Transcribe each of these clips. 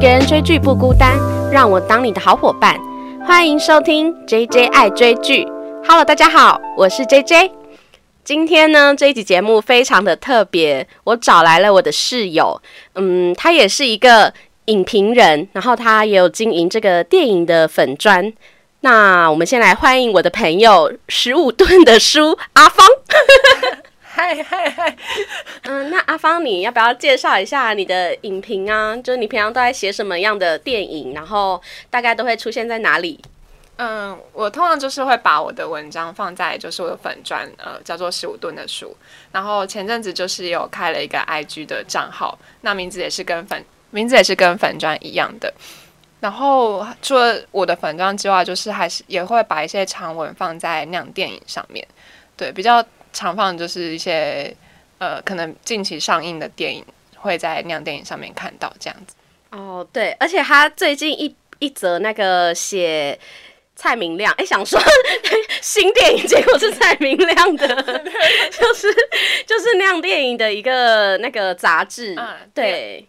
个人追剧不孤单，让我当你的好伙伴。欢迎收听 J J 爱追剧。Hello，大家好，我是 J J。今天呢，这一集节目非常的特别，我找来了我的室友，嗯，他也是一个影评人，然后他也有经营这个电影的粉砖。那我们先来欢迎我的朋友十五吨的书阿芳。嗨嗨嗨，嗯，那阿芳，你要不要介绍一下你的影评啊？就是你平常都在写什么样的电影，然后大概都会出现在哪里？嗯，我通常就是会把我的文章放在就是我的粉砖，呃，叫做十五吨的书。然后前阵子就是有开了一个 IG 的账号，那名字也是跟粉名字也是跟粉砖一样的。然后除了我的粉砖之外，就是还是也会把一些长文放在那样电影上面，对，比较。常放就是一些呃，可能近期上映的电影会在那样电影上面看到这样子。哦，对，而且他最近一一则那个写蔡明亮，哎，想说新电影，结果是蔡明亮的，就是就是那样电影的一个那个杂志，对。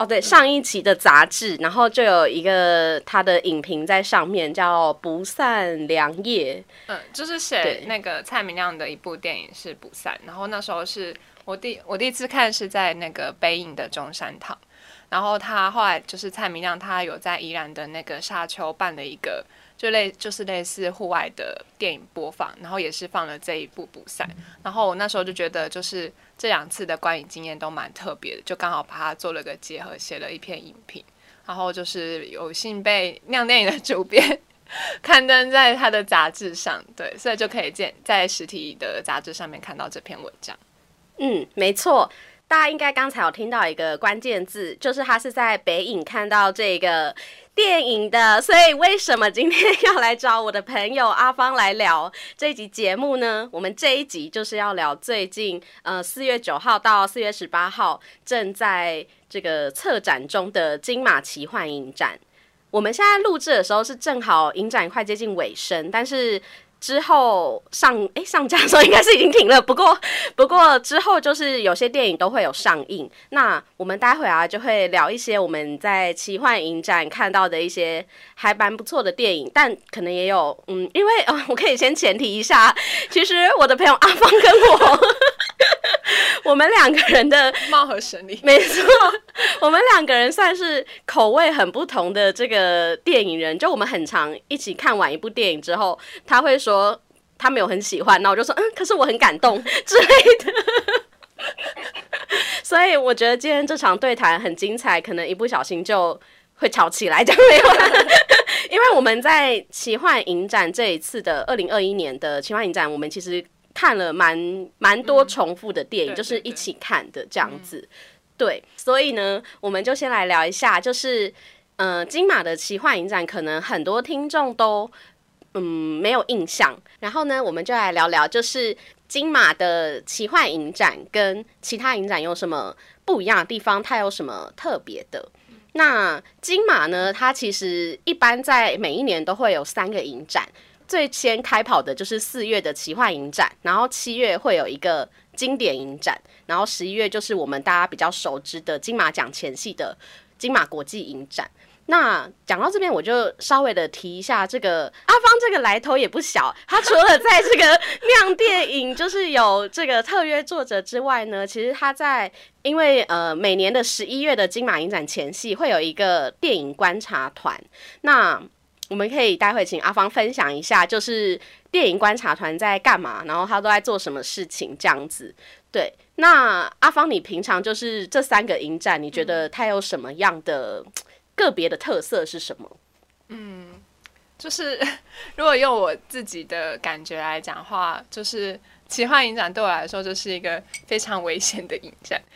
哦，对，上一期的杂志，然后就有一个他的影评在上面，叫《不散良夜》。嗯，就是写那个蔡明亮的一部电影是《不散》，然后那时候是我第我第一次看是在那个北影的中山堂，然后他后来就是蔡明亮，他有在宜兰的那个沙丘办了一个。就类就是类似户外的电影播放，然后也是放了这一部《补赛》，然后我那时候就觉得，就是这两次的观影经验都蛮特别的，就刚好把它做了个结合，写了一篇影评，然后就是有幸被酿电影的主编 刊登在他的杂志上，对，所以就可以见在实体的杂志上面看到这篇文章。嗯，没错。大家应该刚才有听到一个关键字，就是他是在北影看到这个电影的，所以为什么今天要来找我的朋友阿芳来聊这一集节目呢？我们这一集就是要聊最近呃四月九号到四月十八号正在这个策展中的金马奇幻影展。我们现在录制的时候是正好影展快接近尾声，但是。之后上 哎上架的时候应该是已经停了，不过 不过之后就是有些电影都会有上映。那我们待会啊就会聊一些我们在奇幻影展看到的一些还蛮不错的电影，但可能也有嗯，因为呃我可以先前提一下，其实我的朋友阿芳跟我，我们两个人的貌合神离，没错，我们两个人算是口味很不同的这个电影人，就我们很常一起看完一部电影之后，他会说。他没有很喜欢，那我就说嗯，可是我很感动 之类的。所以我觉得今天这场对谈很精彩，可能一不小心就会吵起来，就没有？因为我们在奇幻影展这一次的二零二一年的奇幻影展，我们其实看了蛮蛮多重复的电影，就是一起看的这样子。对，所以呢，我们就先来聊一下，就是呃，金马的奇幻影展，可能很多听众都。嗯，没有印象。然后呢，我们就来聊聊，就是金马的奇幻影展跟其他影展有什么不一样的地方？它有什么特别的？那金马呢？它其实一般在每一年都会有三个影展，最先开跑的就是四月的奇幻影展，然后七月会有一个经典影展，然后十一月就是我们大家比较熟知的金马奖前戏的金马国际影展。那讲到这边，我就稍微的提一下这个阿芳，这个来头也不小。他除了在这个酿电影就是有这个特约作者之外呢，其实他在因为呃每年的十一月的金马影展前夕会有一个电影观察团。那我们可以待会请阿芳分享一下，就是电影观察团在干嘛，然后他都在做什么事情这样子。对，那阿芳，你平常就是这三个影展，你觉得它有什么样的？个别的特色是什么？嗯，就是 如果用我自己的感觉来讲话，就是奇幻影展对我来说就是一个非常危险的影展，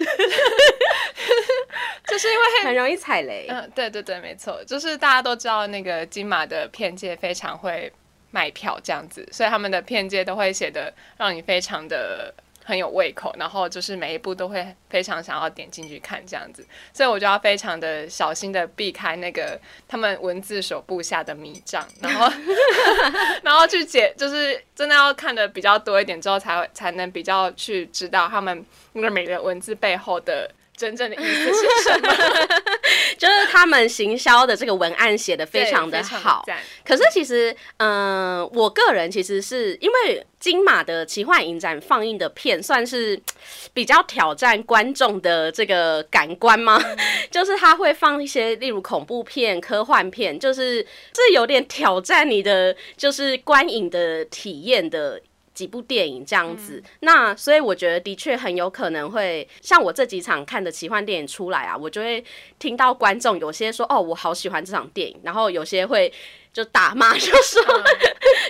就是因为很容易踩雷。嗯，对对对，没错，就是大家都知道那个金马的片界非常会卖票这样子，所以他们的片界都会写的让你非常的。很有胃口，然后就是每一部都会非常想要点进去看这样子，所以我就要非常的小心的避开那个他们文字所布下的迷障，然后 然后去解，就是真的要看的比较多一点之后，才会才能比较去知道他们那个每个文字背后的真正的意思是什么？就是他们行销的这个文案写的非常的好。可是其实，嗯，我个人其实是因为金马的奇幻影展放映的片算是 比较挑战观众的这个感官吗？就是他会放一些例如恐怖片、科幻片，就是这有点挑战你的就是观影的体验的。几部电影这样子，那所以我觉得的确很有可能会像我这几场看的奇幻电影出来啊，我就会听到观众有些说哦，我好喜欢这场电影，然后有些会就打骂，就说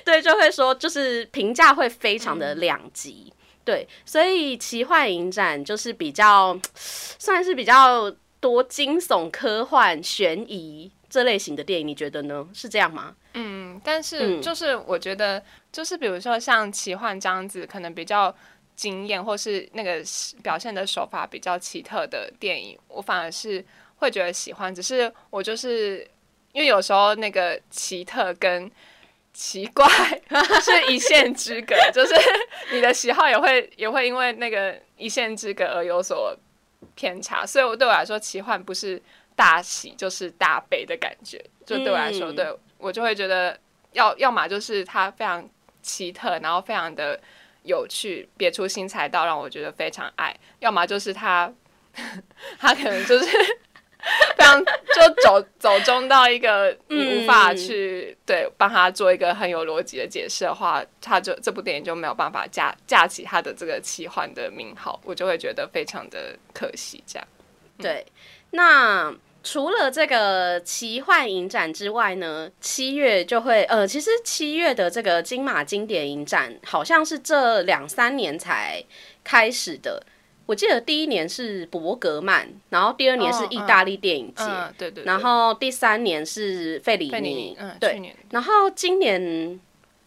对，就会说就是评价会非常的两极，对，所以奇幻影展就是比较 算是比较多惊悚、科幻、悬疑这类型的电影，你觉得呢？是这样吗？嗯，但是就是我觉得。就是比如说像奇幻这样子，可能比较惊艳，或是那个表现的手法比较奇特的电影，我反而是会觉得喜欢。只是我就是因为有时候那个奇特跟奇怪 是一线之隔，就是 你的喜好也会也会因为那个一线之隔而有所偏差。所以，我对我来说，奇幻不是大喜就是大悲的感觉。就对我来说，对我就会觉得要要么就是它非常。奇特，然后非常的有趣，别出心裁到让我觉得非常爱。要么就是他，他可能就是非常就走走中到一个你无法去对帮他做一个很有逻辑的解释的话，他就这部电影就没有办法架架起他的这个奇幻的名号，我就会觉得非常的可惜。这样，对，那。除了这个奇幻影展之外呢，七月就会呃，其实七月的这个金马经典影展好像是这两三年才开始的。我记得第一年是伯格曼，然后第二年是意大利电影节，对对，然后第三年是费里尼，嗯，对，然后今年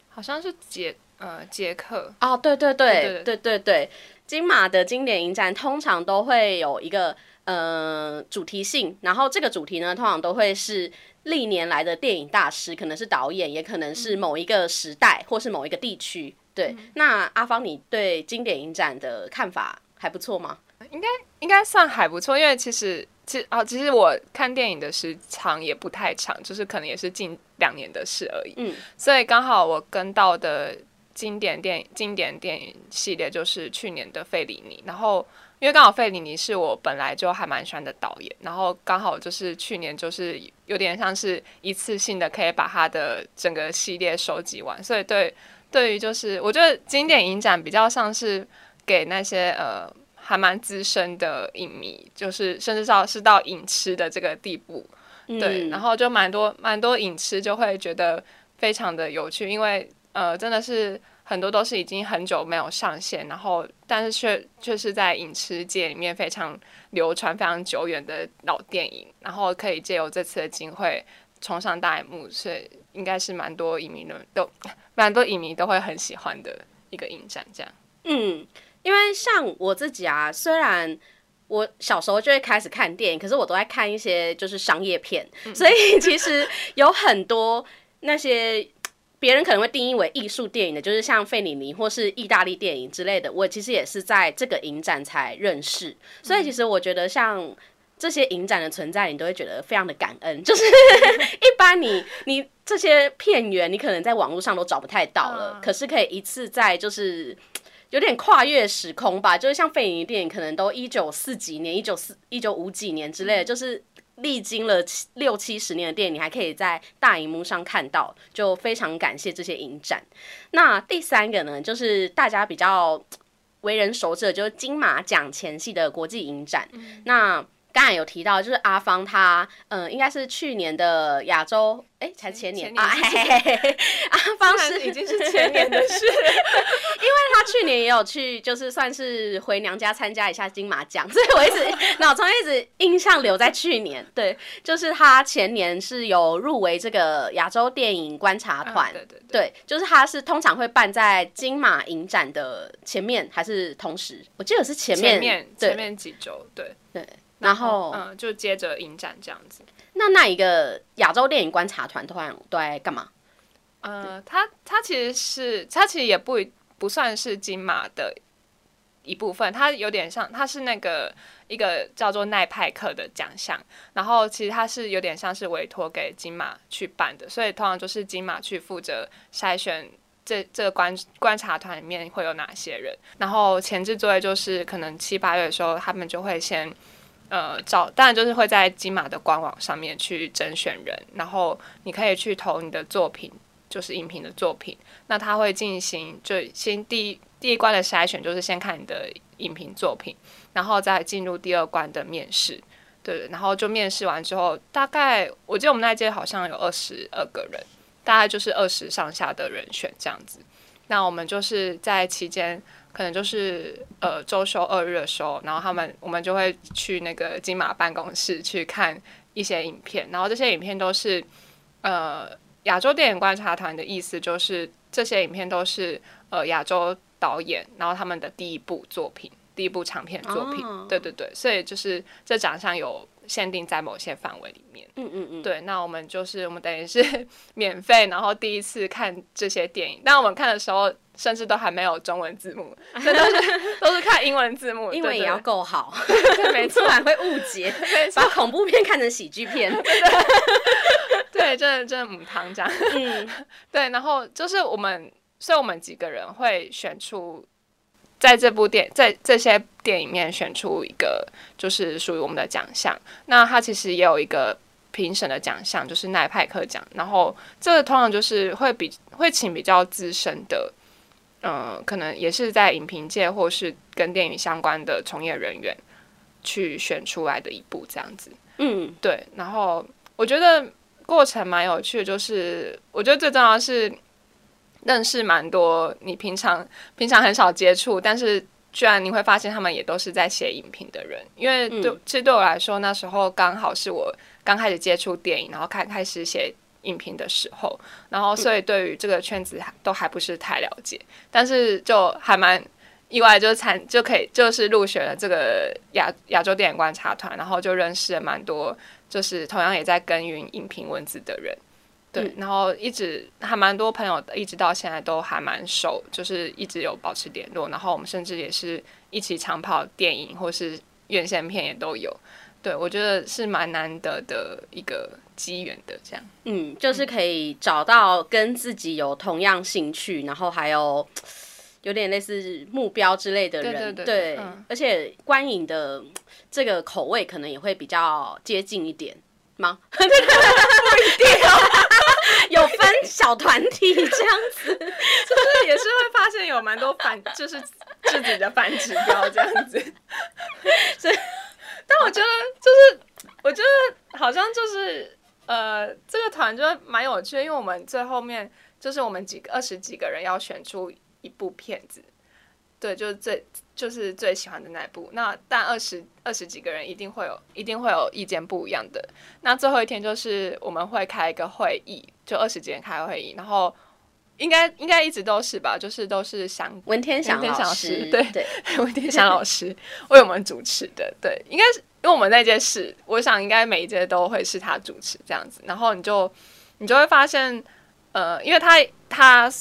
好像是捷呃捷克，哦，对对对对对对，金马的经典影展通常都会有一个。呃，主题性，然后这个主题呢，通常都会是历年来的电影大师，可能是导演，也可能是某一个时代或是某一个地区。对，那阿芳，你对经典影展的看法还不错吗？应该应该算还不错，因为其实其实啊，其实我看电影的时长也不太长，就是可能也是近两年的事而已。嗯，所以刚好我跟到的经典电影经典电影系列就是去年的费里尼，然后。因为刚好费里尼是我本来就还蛮喜欢的导演，然后刚好就是去年就是有点像是一次性的可以把他的整个系列收集完，所以对对于就是我觉得经典影展比较像是给那些呃还蛮资深的影迷，就是甚至到是到影痴的这个地步，对，然后就蛮多蛮多影痴就会觉得非常的有趣，因为呃真的是。很多都是已经很久没有上线，然后但是却却是在影视界里面非常流传、非常久远的老电影，然后可以借由这次的机会冲上大荧幕，所以应该是蛮多影迷的都蛮多影迷都会很喜欢的一个影展。这样，嗯，因为像我自己啊，虽然我小时候就会开始看电影，可是我都在看一些就是商业片，所以其实有很多那些。别人可能会定义为艺术电影的，就是像费里尼或是意大利电影之类的。我其实也是在这个影展才认识，所以其实我觉得像这些影展的存在，你都会觉得非常的感恩。就是一般你你这些片源，你可能在网络上都找不太到了，可是可以一次在就是有点跨越时空吧。就是像费里尼电影，可能都一九四几年、一九四一九五几年之类的，就是。历经了七六七十年的电影，你还可以在大荧幕上看到，就非常感谢这些影展。那第三个呢，就是大家比较为人熟知的，就是金马奖前夕的国际影展。那刚才有提到，就是阿芳他，嗯，应该是去年的亚洲，哎，才前年啊，阿 芳是已经是前年的事，因为他去年也有去，就是算是回娘家参加一下金马奖，所以我一直脑中一直印象留在去年。对，就是他前年是有入围这个亚洲电影观察团，对对对，就是他是通常会办在金马影展的前面还是同时？我记得是前面，前面几周，对对。然后，嗯，就接着影展这样子。那那一个亚洲电影观察团团都在干嘛？呃，他他其实是他其实也不不算是金马的一部分，它有点像，它是那个一个叫做奈派克的奖项，然后其实它是有点像是委托给金马去办的，所以通常就是金马去负责筛选这这个观观察团里面会有哪些人，然后前置作业就是可能七八月的时候，他们就会先呃找，当然就是会在金马的官网上面去甄选人，然后你可以去投你的作品，就是影评的作品，那他会进行就先第一。第一关的筛选就是先看你的影评作品，然后再进入第二关的面试，对，然后就面试完之后，大概我记得我们那届好像有二十二个人，大概就是二十上下的人选这样子。那我们就是在期间，可能就是呃周休二日的时候，然后他们我们就会去那个金马办公室去看一些影片，然后这些影片都是呃亚洲电影观察团的意思，就是这些影片都是呃亚洲。导演，然后他们的第一部作品，第一部长片作品，对对对，所以就是这奖项有限定在某些范围里面，嗯嗯嗯，对，那我们就是我们等于是 免费，然后第一次看这些电影，但我们看的时候甚至都还没有中文字幕，都是 都是看英文字幕，英文也要够好，没 错，不然会误解，把恐怖片看成喜剧片，对，真的真的母汤这样，嗯，对，然后就是我们。所以我们几个人会选出，在这部电在这些电影面选出一个，就是属于我们的奖项。那它其实也有一个评审的奖项，就是奈派克奖。然后这个通常就是会比会请比较资深的，嗯，可能也是在影评界或是跟电影相关的从业人员去选出来的一部这样子。嗯，对。然后我觉得过程蛮有趣的，就是我觉得最重要的是。认识蛮多你平常平常很少接触，但是居然你会发现他们也都是在写影评的人。因为对，其实对我来说，那时候刚好是我刚开始接触电影，然后开开始写影评的时候，然后所以对于这个圈子都还不是太了解，但是就还蛮意外，就是参就可以就是入选了这个亚亚洲电影观察团，然后就认识了蛮多就是同样也在耕耘影评文字的人。对，然后一直还蛮多朋友，一直到现在都还蛮熟，就是一直有保持联络。然后我们甚至也是一起长跑电影或是院线片也都有。对我觉得是蛮难得的一个机缘的，这样。嗯，就是可以找到跟自己有同样兴趣，然后还有有点类似目标之类的人。对。而且观影的这个口味可能也会比较接近一点吗？不一定哦。有分小团体这样子，就是也是会发现有蛮多反，就是自己的反指标这样子。所以，但我觉得就是，我觉得好像就是呃，这个团就蛮有趣，的，因为我们最后面就是我们几个二十几个人要选出一部片子，对，就是最就是最喜欢的那部。那但二十二十几个人一定会有一定会有意见不一样的。那最后一天就是我们会开一个会议。就二十几人开会议，然后应该应该一直都是吧，就是都是想文天祥老师，对对，文天祥老师为我们主持的，对，应该是因为我们那件事，我想应该每一届都会是他主持这样子，然后你就你就会发现，呃，因为他他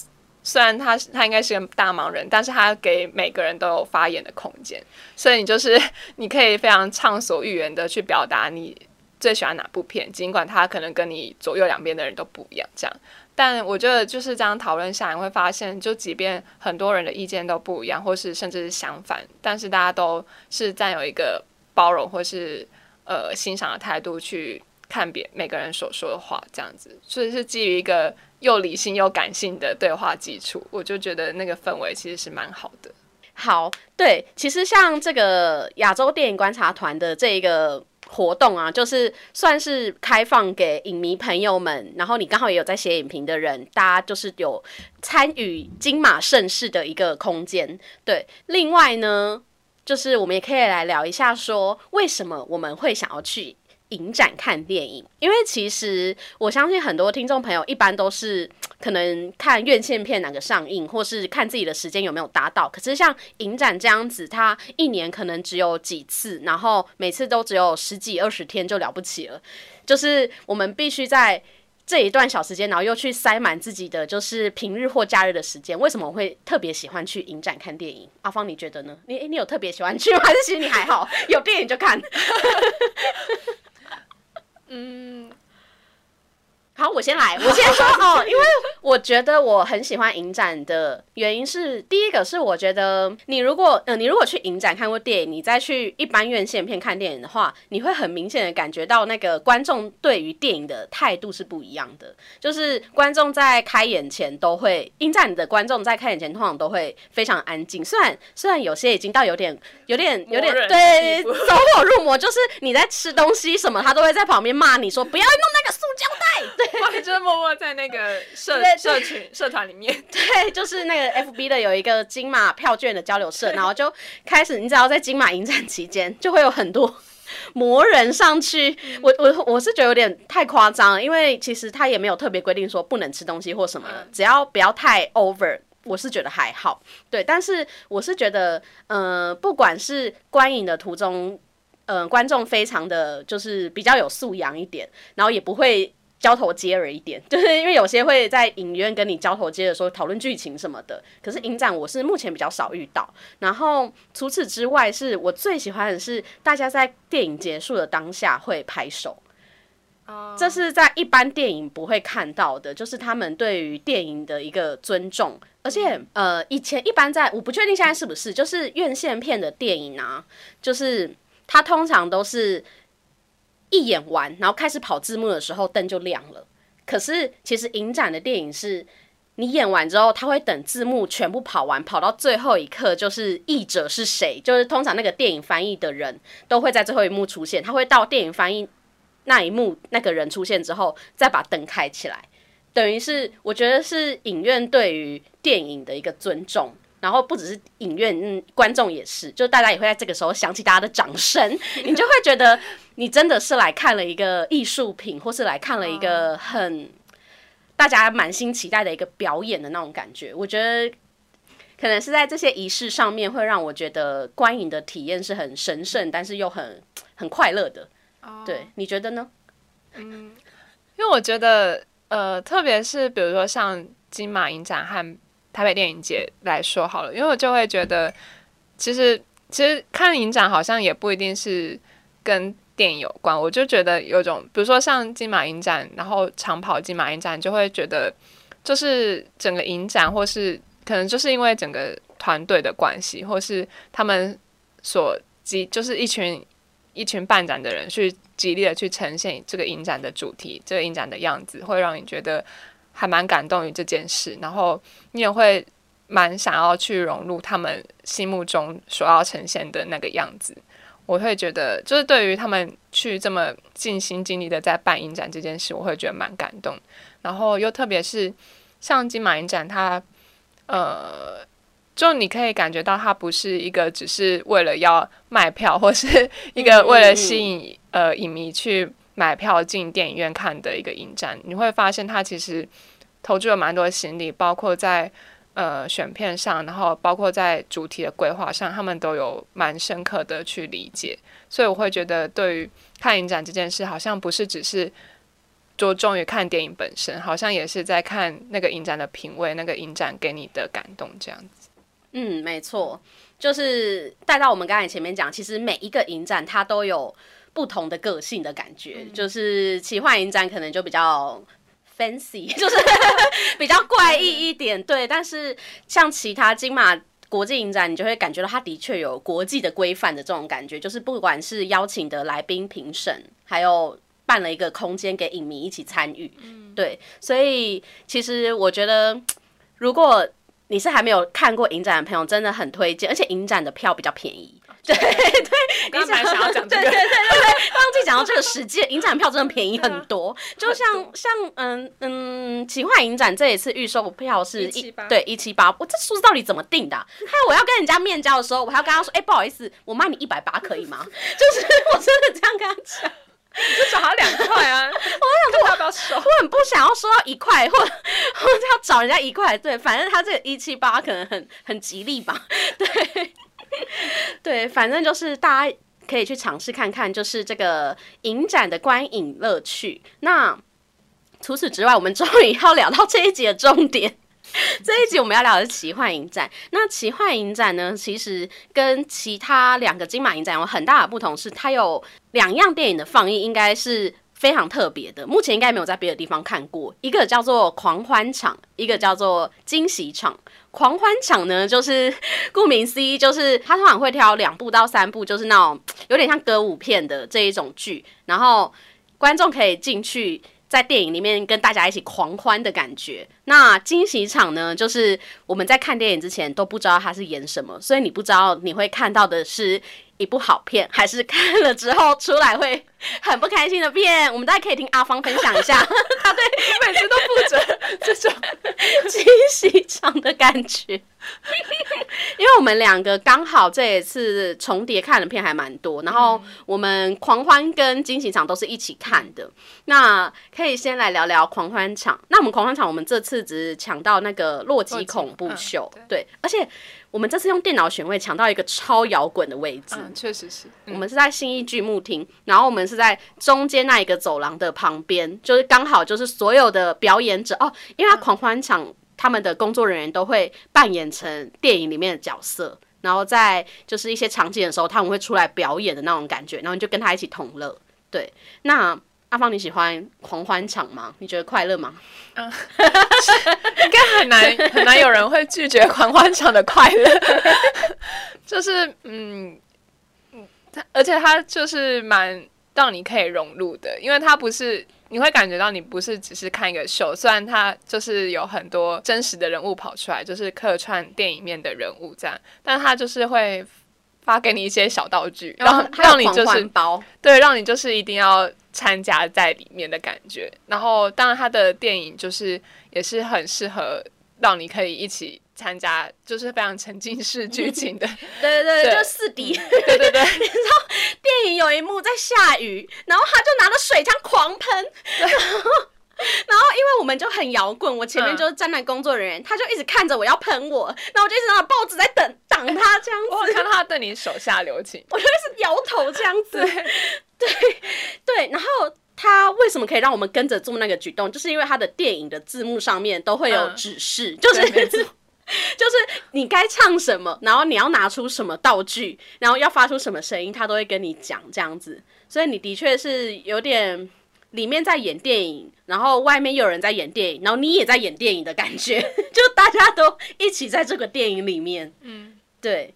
虽然他他应该是个大忙人，但是他给每个人都有发言的空间，所以你就是 你可以非常畅所欲言的去表达你。最喜欢哪部片？尽管他可能跟你左右两边的人都不一样，这样，但我觉得就是这样讨论下来，会发现，就即便很多人的意见都不一样，或是甚至是相反，但是大家都是占有一个包容或是呃欣赏的态度去看别每个人所说的话，这样子，所以是基于一个又理性又感性的对话基础，我就觉得那个氛围其实是蛮好的。好，对，其实像这个亚洲电影观察团的这一个。活动啊，就是算是开放给影迷朋友们，然后你刚好也有在写影评的人，大家就是有参与金马盛世的一个空间。对，另外呢，就是我们也可以来聊一下，说为什么我们会想要去。影展看电影，因为其实我相信很多听众朋友一般都是可能看院线片哪个上映，或是看自己的时间有没有达到。可是像影展这样子，它一年可能只有几次，然后每次都只有十几二十天就了不起了。就是我们必须在这一段小时间，然后又去塞满自己的就是平日或假日的时间，为什么我会特别喜欢去影展看电影？阿芳，你觉得呢？你你有特别喜欢去吗？还是其实你还好，有电影就看？嗯。好，我先来，我先说哦，因为我觉得我很喜欢影展的原因是，第一个是我觉得你如果呃你如果去影展看过电影，你再去一般院线片看电影的话，你会很明显的感觉到那个观众对于电影的态度是不一样的。就是观众在开演前都会，影展的观众在开演前通常都会非常安静，虽然虽然有些已经到有点有点有点对走火入魔，就是你在吃东西什么，他都会在旁边骂你说不要弄那个塑胶袋。对，就是默默在那个社社群 社团里面。对，就是那个 FB 的有一个金马票券的交流社，然后就开始，你只要在金马影展期间，就会有很多 魔人上去。我我我是觉得有点太夸张了，因为其实他也没有特别规定说不能吃东西或什么，只要不要太 over，我是觉得还好。对，但是我是觉得，呃，不管是观影的途中，嗯，观众非常的就是比较有素养一点，然后也不会。交头接耳一点，就是因为有些会在影院跟你交头接耳说讨论剧情什么的，可是影展我是目前比较少遇到。然后除此之外，是我最喜欢的是大家在电影结束的当下会拍手，这是在一般电影不会看到的，就是他们对于电影的一个尊重。而且呃，以前一般在我不确定现在是不是，就是院线片的电影啊，就是它通常都是。一演完，然后开始跑字幕的时候，灯就亮了。可是其实影展的电影是，你演完之后，他会等字幕全部跑完，跑到最后一刻，就是译者是谁，就是通常那个电影翻译的人都会在最后一幕出现。他会到电影翻译那一幕，那个人出现之后，再把灯开起来，等于是我觉得是影院对于电影的一个尊重。然后不只是影院，嗯，观众也是，就大家也会在这个时候想起大家的掌声，你就会觉得你真的是来看了一个艺术品，或是来看了一个很大家满心期待的一个表演的那种感觉。我觉得可能是在这些仪式上面，会让我觉得观影的体验是很神圣，但是又很很快乐的。对，你觉得呢？嗯，因为我觉得，呃，特别是比如说像金马影展和。台北电影节来说好了，因为我就会觉得，其实其实看影展好像也不一定是跟电影有关。我就觉得有种，比如说像金马影展，然后长跑金马影展，就会觉得就是整个影展，或是可能就是因为整个团队的关系，或是他们所极就是一群一群办展的人去极力的去呈现这个影展的主题，这个影展的样子，会让你觉得。还蛮感动于这件事，然后你也会蛮想要去融入他们心目中所要呈现的那个样子。我会觉得，就是对于他们去这么尽心尽力的在办影展这件事，我会觉得蛮感动。然后又特别是像金马影展，它呃，就你可以感觉到它不是一个只是为了要卖票，或是一个为了吸引呃影迷去。买票进电影院看的一个影展，你会发现他其实投注了蛮多的心力，包括在呃选片上，然后包括在主题的规划上，他们都有蛮深刻的去理解。所以我会觉得，对于看影展这件事，好像不是只是着重于看电影本身，好像也是在看那个影展的品味，那个影展给你的感动这样子。嗯，没错，就是带到我们刚才前面讲，其实每一个影展它都有。不同的个性的感觉，就是奇幻影展可能就比较 fancy，就是 比较怪异一点。对，但是像其他金马国际影展，你就会感觉到它的确有国际的规范的这种感觉，就是不管是邀请的来宾评审，还有办了一个空间给影迷一起参与。嗯对，所以其实我觉得，如果你是还没有看过影展的朋友，真的很推荐，而且影展的票比较便宜。对对，你想想要讲这个，对对对对对，忘记讲到这个时间，影展票真的便宜很多。就像像嗯嗯，奇幻影展这一次预售票是一对一七八，我这数字到底怎么定的？还有我要跟人家面交的时候，我还要跟他说，哎，不好意思，我卖你一百八可以吗？就是我真的这样跟他讲，就找他两块啊。我想说要不要收？我很不想要收到一块，或或者要找人家一块。对，反正他这个一七八可能很很吉利吧。对。对，反正就是大家可以去尝试看看，就是这个影展的观影乐趣。那除此之外，我们终于要聊到这一集的重点。这一集我们要聊的是奇幻影展。那奇幻影展呢，其实跟其他两个金马影展有很大的不同，是它有两样电影的放映，应该是非常特别的。目前应该没有在别的地方看过。一个叫做狂欢场，一个叫做惊喜场。狂欢场呢，就是 顾名思义，就是他通常会挑两部到三部，就是那种有点像歌舞片的这一种剧，然后观众可以进去在电影里面跟大家一起狂欢的感觉。那惊喜场呢，就是我们在看电影之前都不知道他是演什么，所以你不知道你会看到的是一部好片，还是看了之后出来会很不开心的片。我们大家可以听阿芳分享一下，他对每次都负责这种惊喜场的感觉。因为我们两个刚好这一次重叠看的片还蛮多，然后我们狂欢跟惊喜场都是一起看的。那可以先来聊聊狂欢场。那我们狂欢场，我们这次只抢到那个洛基恐怖秀，对，而且我们这次用电脑选位抢到一个超摇滚的位置，确实是。我们是在新义剧目厅，然后我们是在中间那一个走廊的旁边，就是刚好就是所有的表演者哦，因为他狂欢场。他们的工作人员都会扮演成电影里面的角色，然后在就是一些场景的时候，他们会出来表演的那种感觉，然后你就跟他一起同乐。对，那阿芳你喜欢狂欢场吗？你觉得快乐吗？嗯，应该很难很难有人会拒绝狂欢场的快乐，就是嗯嗯，而且它就是蛮让你可以融入的，因为它不是。你会感觉到你不是只是看一个秀，虽然它就是有很多真实的人物跑出来，就是客串电影面的人物这样，但它就是会发给你一些小道具，然后让你就是包，对，让你就是一定要参加在里面的感觉。然后当然他的电影就是也是很适合让你可以一起。参加就是非常沉浸式剧情的，对对对，就四 D，对对对。你知道电影有一幕在下雨，然后他就拿着水枪狂喷，然后 然后因为我们就很摇滚，我前面就是站在工作人员，他就一直看着我要喷我，那我就一直拿报纸在等挡他这样子。我看到他对你手下留情，我就是摇头这样子，对 对。然后他为什么可以让我们跟着做那个举动？就是因为他的电影的字幕上面都会有指示，就是。就是你该唱什么，然后你要拿出什么道具，然后要发出什么声音，他都会跟你讲这样子。所以你的确是有点里面在演电影，然后外面又有人在演电影，然后你也在演电影的感觉，就大家都一起在这个电影里面。嗯，对。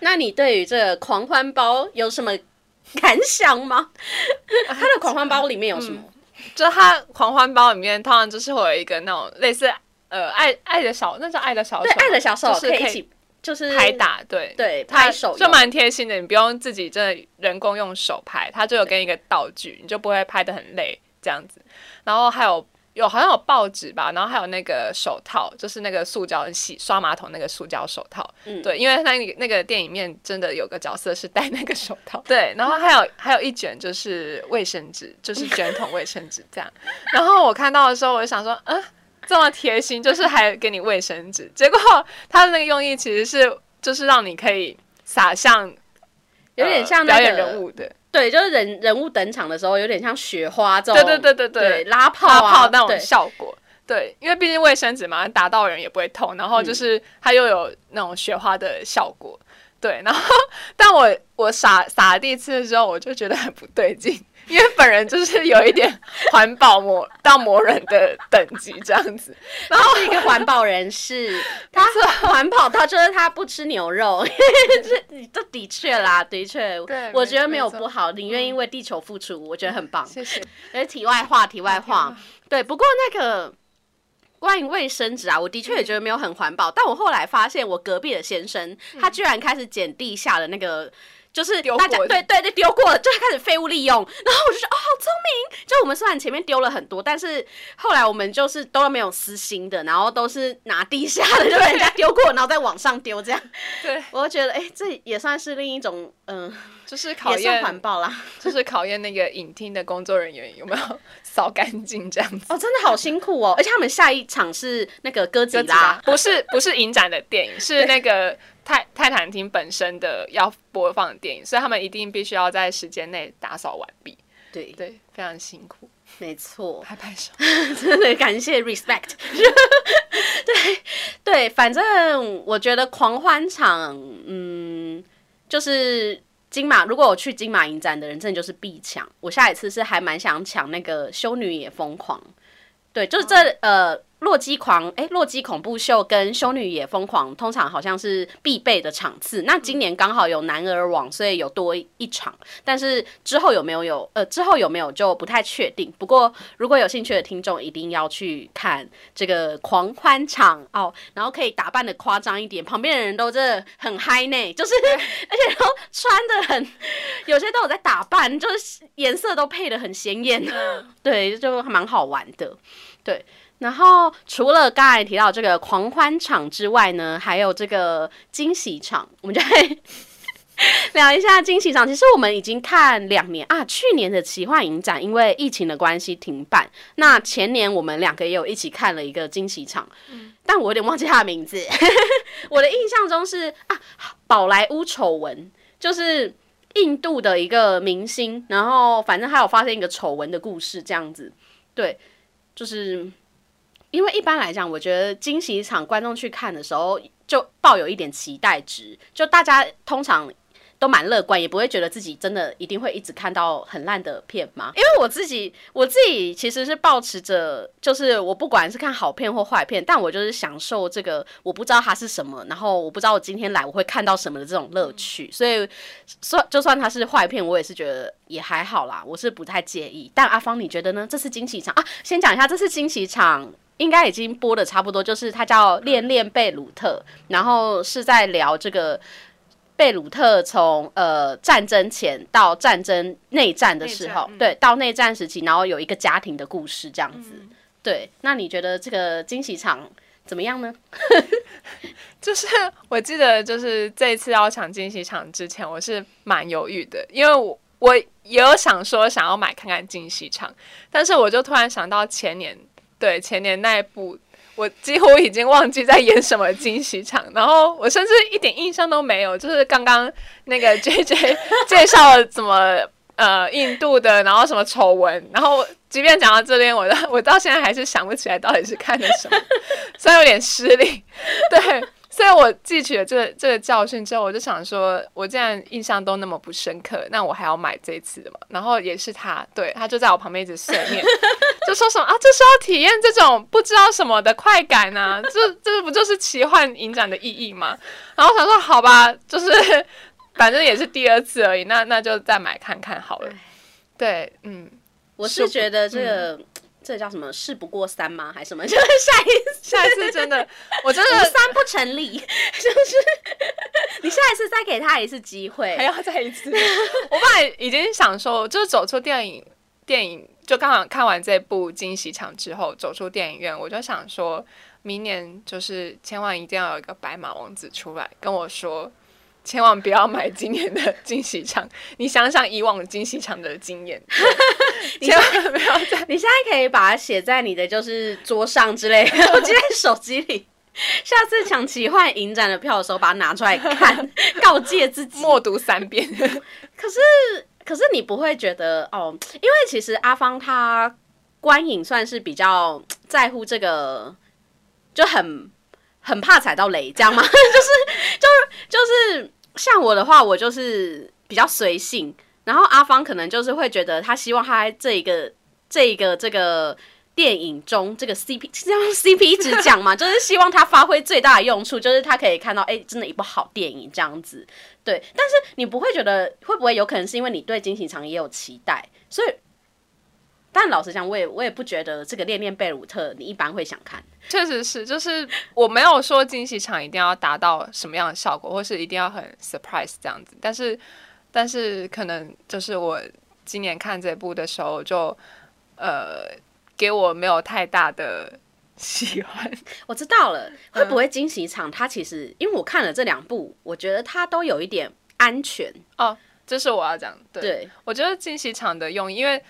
那你对于这个狂欢包有什么感想吗？他的狂欢包里面有什么？就他狂欢包里面，通常就是会有一个那种类似。呃，爱爱的小，那叫爱的小手，对，爱的小手可以一起，就是拍打，对对，拍手就蛮贴心的，你不用自己这人工用手拍，它就有跟一个道具，你就不会拍的很累这样子。然后还有有好像有报纸吧，然后还有那个手套，就是那个塑胶洗刷马桶那个塑胶手套，嗯，对，因为那那个电影面真的有个角色是戴那个手套，对，然后还有还有一卷就是卫生纸，就是卷筒卫生纸这样。然后我看到的时候，我就想说，嗯。这么贴心，就是还给你卫生纸。结果他的那个用意其实是，就是让你可以撒向，有点像表演人物的。对，就是人人物登场的时候，有点像雪花这种。对对对对对，拉炮拉炮那种效果。对，因为毕竟卫生纸嘛，打到人也不会痛。然后就是它又有那种雪花的效果。对，然后 但我我撒撒第一次的时候，我就觉得很不对劲。因为本人就是有一点环保魔到魔人的等级这样子，然后是一个环保人士，他是环保，他就是他不吃牛肉，这这的确啦，的确，我觉得没有不好，你愿意为地球付出，我觉得很棒。谢谢。哎，题外话，题外话，对，不过那个关于卫生纸啊，我的确也觉得没有很环保，但我后来发现，我隔壁的先生他居然开始捡地下的那个。就是大家对对对丢过了，就开始废物利用，然后我就说哦好聪明，就我们虽然前面丢了很多，但是后来我们就是都没有私心的，然后都是拿地下的，就人家丢过，然后再往上丢这样。对，我就觉得哎，这也算是另一种嗯，就是考验环保啦，就是考验那个影厅的工作人员有没有 扫干净这样子。哦，真的好辛苦哦，而且他们下一场是那个哥吉拉，不是不是影展的电影，是那个。泰泰坦厅本身的要播放的电影，所以他们一定必须要在时间内打扫完毕。对对，非常辛苦。没错，拍拍手，真的感谢 respect。对对，反正我觉得狂欢场，嗯，就是金马。如果我去金马影展的人，真的就是必抢。我下一次是还蛮想抢那个《修女也疯狂》。对，就是这呃。洛基狂哎，洛基恐怖秀跟修女也疯狂，通常好像是必备的场次。那今年刚好有男儿网，所以有多一场。但是之后有没有有呃，之后有没有就不太确定。不过如果有兴趣的听众，一定要去看这个狂欢场哦。然后可以打扮的夸张一点，旁边的人都真的很嗨呢，就是 而且都穿的很，有些都有在打扮，就是颜色都配的很鲜艳，对，就蛮好玩的，对。然后除了刚才提到这个狂欢场之外呢，还有这个惊喜场，我们就会 聊一下惊喜场。其实我们已经看两年啊，去年的奇幻影展因为疫情的关系停办。那前年我们两个也有一起看了一个惊喜场，但我有点忘记他的名字。我的印象中是啊，宝莱坞丑闻，就是印度的一个明星，然后反正还有发生一个丑闻的故事这样子。对，就是。因为一般来讲，我觉得惊喜场观众去看的时候，就抱有一点期待值，就大家通常都蛮乐观，也不会觉得自己真的一定会一直看到很烂的片嘛。因为我自己，我自己其实是保持着，就是我不管是看好片或坏片，但我就是享受这个我不知道它是什么，然后我不知道我今天来我会看到什么的这种乐趣。所以，算就算它是坏片，我也是觉得也还好啦，我是不太介意。但阿芳，你觉得呢？这次惊喜场啊！先讲一下，这次惊喜场。应该已经播的差不多，就是它叫《恋恋贝鲁特》，然后是在聊这个贝鲁特从呃战争前到战争内战的时候，对，到内战时期，然后有一个家庭的故事这样子。对，那你觉得这个惊喜场怎么样呢？就是我记得，就是这一次要抢惊喜场之前，我是蛮犹豫的，因为我我也有想说想要买看看惊喜场，但是我就突然想到前年。对前年那一部，我几乎已经忘记在演什么惊喜场，然后我甚至一点印象都没有。就是刚刚那个 J J 介绍了怎么呃印度的，然后什么丑闻，然后即便讲到这边，我我到现在还是想不起来到底是看的什么，虽然有点失礼，对。所以我记取了这个这个教训之后，我就想说，我既然印象都那么不深刻，那我还要买这一次的嘛？然后也是他，对他就在我旁边一直碎念，就说什么啊，就是要体验这种不知道什么的快感啊，这这不就是奇幻影展的意义吗？然后想说，好吧，就是 反正也是第二次而已，那那就再买看看好了。对，嗯，我是觉得这个。这叫什么？事不过三吗？还是什么？就 是下一下一次真的，我真的 三不成立，就是你下一次再给他一次机会，还要再一次。我本来已经想说，就是走出电影电影，就刚好看完这部惊喜场之后，走出电影院，我就想说明年就是千万一定要有一个白马王子出来跟我说。千万不要买今年的惊喜场，你想想以往惊喜场的经验，千万不要再。你现在可以把它写在你的就是桌上之类，我记在手机里。下次抢奇幻影展的票的时候，把它拿出来看，告诫自己默读三遍。可是，可是你不会觉得哦？因为其实阿芳他观影算是比较在乎这个，就很很怕踩到雷，这样吗？就是就是就是。像我的话，我就是比较随性，然后阿芳可能就是会觉得他希望他这一个这一个这个电影中这个 CP 这样 CP 值讲嘛，就是希望他发挥最大的用处，就是他可以看到哎，真的一部好电影这样子。对，但是你不会觉得会不会有可能是因为你对惊喜场也有期待，所以。但老实讲，我也我也不觉得这个《恋恋贝鲁特》你一般会想看。确实是，就是我没有说惊喜场一定要达到什么样的效果，或是一定要很 surprise 这样子。但是，但是可能就是我今年看这部的时候，就呃给我没有太大的 喜欢。我知道了，会不会惊喜场？它其实因为我看了这两部，我觉得它都有一点安全哦。这是我要讲，对我觉得惊喜场的用，因为。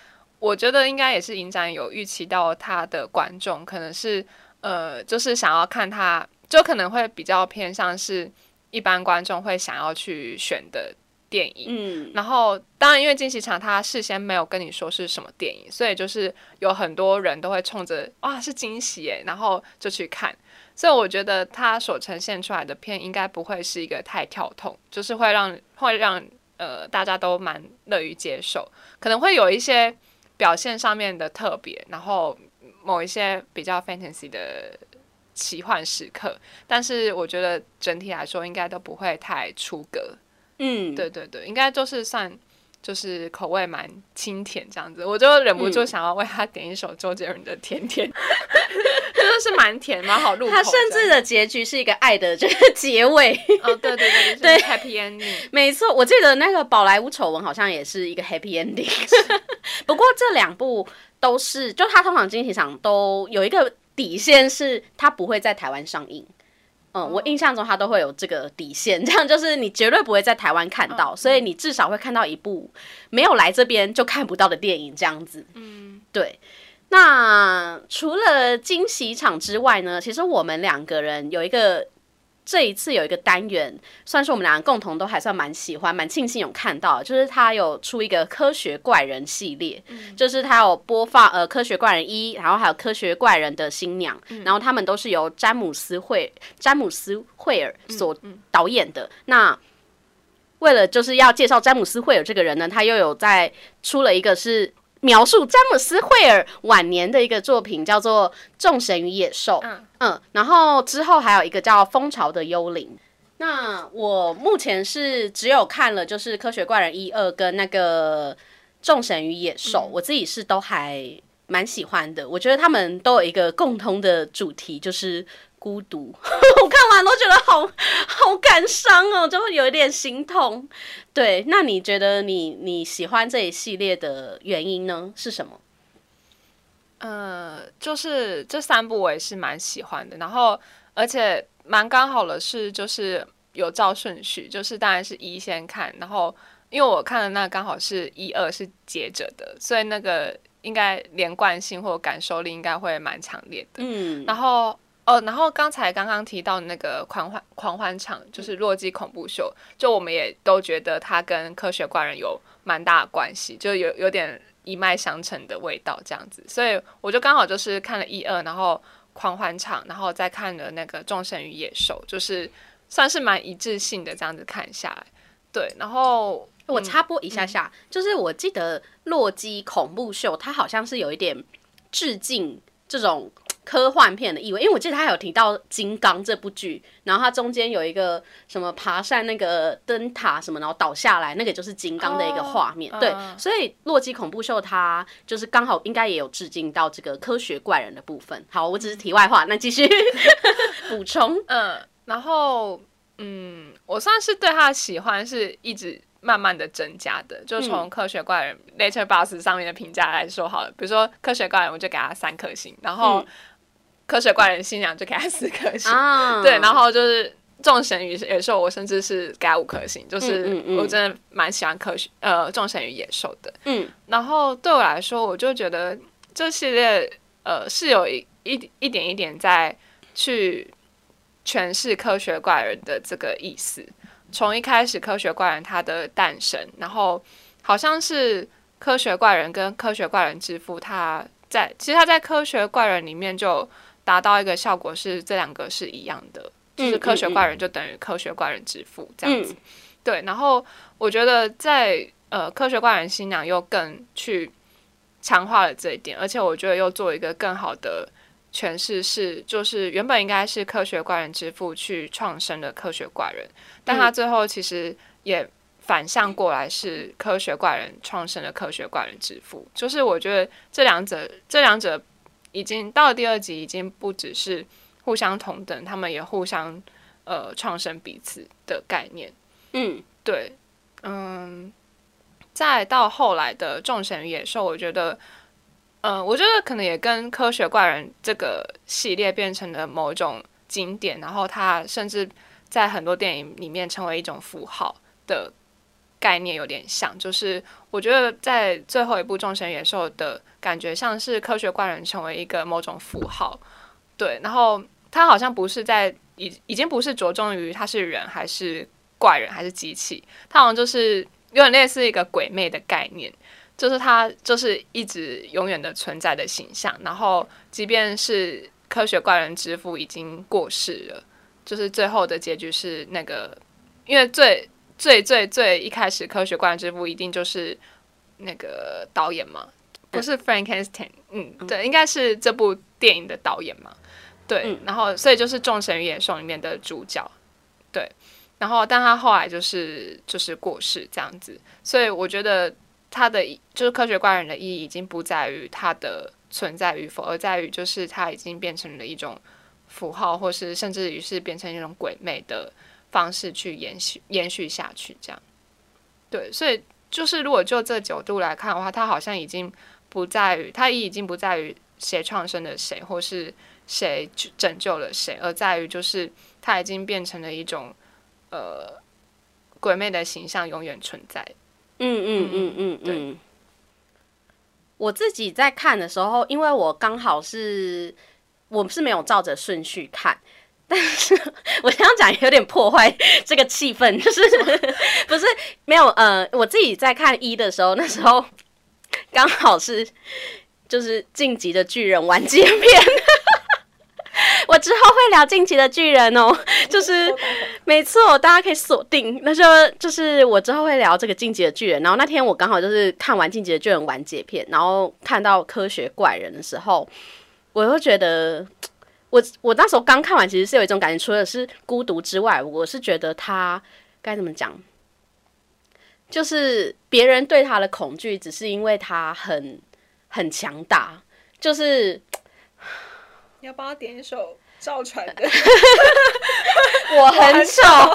我觉得应该也是影展有预期到他的观众可能是呃，就是想要看他，就可能会比较偏向是一般观众会想要去选的电影。嗯，然后当然因为惊喜场他事先没有跟你说是什么电影，所以就是有很多人都会冲着哇是惊喜耶，然后就去看。所以我觉得他所呈现出来的片应该不会是一个太跳痛，就是会让会让呃大家都蛮乐于接受，可能会有一些表现上面的特别，然后某一些比较 fantasy 的奇幻时刻，但是我觉得整体来说应该都不会太出格。嗯，对对对，应该就是算就是口味蛮清甜这样子，我就忍不住想要为他点一首周杰伦的《甜甜》。真的是蛮甜，蛮好入口。他甚至的结局是一个爱的这个结尾。哦，对对对，对，Happy Ending。没错，我记得那个宝莱坞丑闻好像也是一个 Happy Ending。不过这两部都是，就他通常惊喜场都有一个底线，是他不会在台湾上映。嗯，我印象中他都会有这个底线，这样就是你绝对不会在台湾看到，所以你至少会看到一部没有来这边就看不到的电影，这样子。嗯，对。那除了惊喜场之外呢？其实我们两个人有一个这一次有一个单元，算是我们两个共同都还算蛮喜欢、蛮庆幸有看到，就是他有出一个科学怪人系列，就是他有播放呃科学怪人一，然后还有科学怪人的新娘，然后他们都是由詹姆斯惠詹姆斯惠尔所导演的。那为了就是要介绍詹姆斯惠尔这个人呢，他又有在出了一个是。描述詹姆斯·惠尔晚年的一个作品叫做《众神与野兽》。嗯嗯，然后之后还有一个叫《蜂巢的幽灵》。那我目前是只有看了就是《科学怪人》一二跟那个《众神与野兽》，我自己是都还蛮喜欢的。我觉得他们都有一个共通的主题，就是。孤独，我看完都觉得好好感伤哦，就会有一点心痛。对，那你觉得你你喜欢这一系列的原因呢？是什么？呃，就是这三部我也是蛮喜欢的，然后而且蛮刚好的是，就是有照顺序，就是当然是一先看，然后因为我看的那刚好是一二是接着的，所以那个应该连贯性或感受力应该会蛮强烈的。嗯，然后。哦，然后刚才刚刚提到那个狂欢狂欢场，就是洛基恐怖秀，就我们也都觉得它跟科学怪人有蛮大的关系，就有有点一脉相承的味道这样子，所以我就刚好就是看了一二，然后狂欢场，然后再看了那个众神与野兽，就是算是蛮一致性的这样子看下来，对，然后我插播一下下，就是我记得洛基恐怖秀，它好像是有一点致敬这种。科幻片的意味，因为我记得他有提到《金刚》这部剧，然后它中间有一个什么爬上那个灯塔什么，然后倒下来，那个就是金刚的一个画面。对，所以《洛基恐怖秀》它就是刚好应该也有致敬到这个科学怪人的部分。好，我只是题外话，那继续 补充。嗯，然后嗯，我算是对他的喜欢是一直。慢慢的增加的，就从科学怪人 Later Bus 上面的评价来说好了，比如说科学怪人我就给他三颗星，然后科学怪人新娘就给他四颗星，对，然后就是众神与野兽我甚至是给他五颗星，就是我真的蛮喜欢科学呃众神与野兽的，嗯，然后对我来说我就觉得这系列呃是有一一一点一点在去诠释科学怪人的这个意思。从一开始，科学怪人他的诞生，然后好像是科学怪人跟科学怪人之父，他在其实他在科学怪人里面就达到一个效果，是这两个是一样的，就是科学怪人就等于科学怪人之父这样子。对，然后我觉得在呃科学怪人新娘又更去强化了这一点，而且我觉得又做一个更好的。诠释是，就是原本应该是科学怪人之父去创生的科学怪人，但他最后其实也反向过来是科学怪人创生的科学怪人之父。就是我觉得这两者，这两者已经到了第二集，已经不只是互相同等，他们也互相呃创生彼此的概念。嗯，对，嗯，再到后来的众神与野兽，我觉得。嗯，我觉得可能也跟科学怪人这个系列变成了某种经典，然后它甚至在很多电影里面成为一种符号的概念有点像。就是我觉得在最后一部《众神野兽》的感觉，像是科学怪人成为一个某种符号，对。然后他好像不是在已已经不是着重于他是人还是怪人还是机器，它好像就是有点类似一个鬼魅的概念，就是它就是一直永远的存在的形象。然后，即便是科学怪人之父已经过世了，就是最后的结局是那个，因为最最最最一开始科学怪人之父一定就是那个导演嘛，不是 Frankenstein，嗯，对，应该是这部电影的导演嘛。对，然后所以就是《众神与野兽》里面的主角，对，然后但他后来就是就是过世这样子，所以我觉得他的就是科学怪人的意义已经不在于他的存在与否，而在于就是他已经变成了一种符号，或是甚至于是变成一种鬼魅的方式去延续延续下去这样。对，所以就是如果就这角度来看的话，它好像已经不在于它已经不在于谁创生的谁，或是。谁拯救了谁，而在于就是它已经变成了一种呃鬼魅的形象，永远存在。嗯嗯嗯嗯嗯。我自己在看的时候，因为我刚好是我是没有照着顺序看，但 是我这样讲有点破坏 这个气氛，就是不是没有呃，我自己在看一的时候，那时候刚好是就是晋级的巨人完结篇。我之后会聊《晋级的巨人》哦，就是没错，大家可以锁定。那就就是我之后会聊这个《晋级的巨人》，然后那天我刚好就是看完《晋级的巨人》完结篇，然后看到科学怪人的时候，我会觉得，我我那时候刚看完，其实是有一种感觉，除了是孤独之外，我是觉得他该怎么讲，就是别人对他的恐惧，只是因为他很很强大，就是。你要帮他点一首赵传的，我很丑。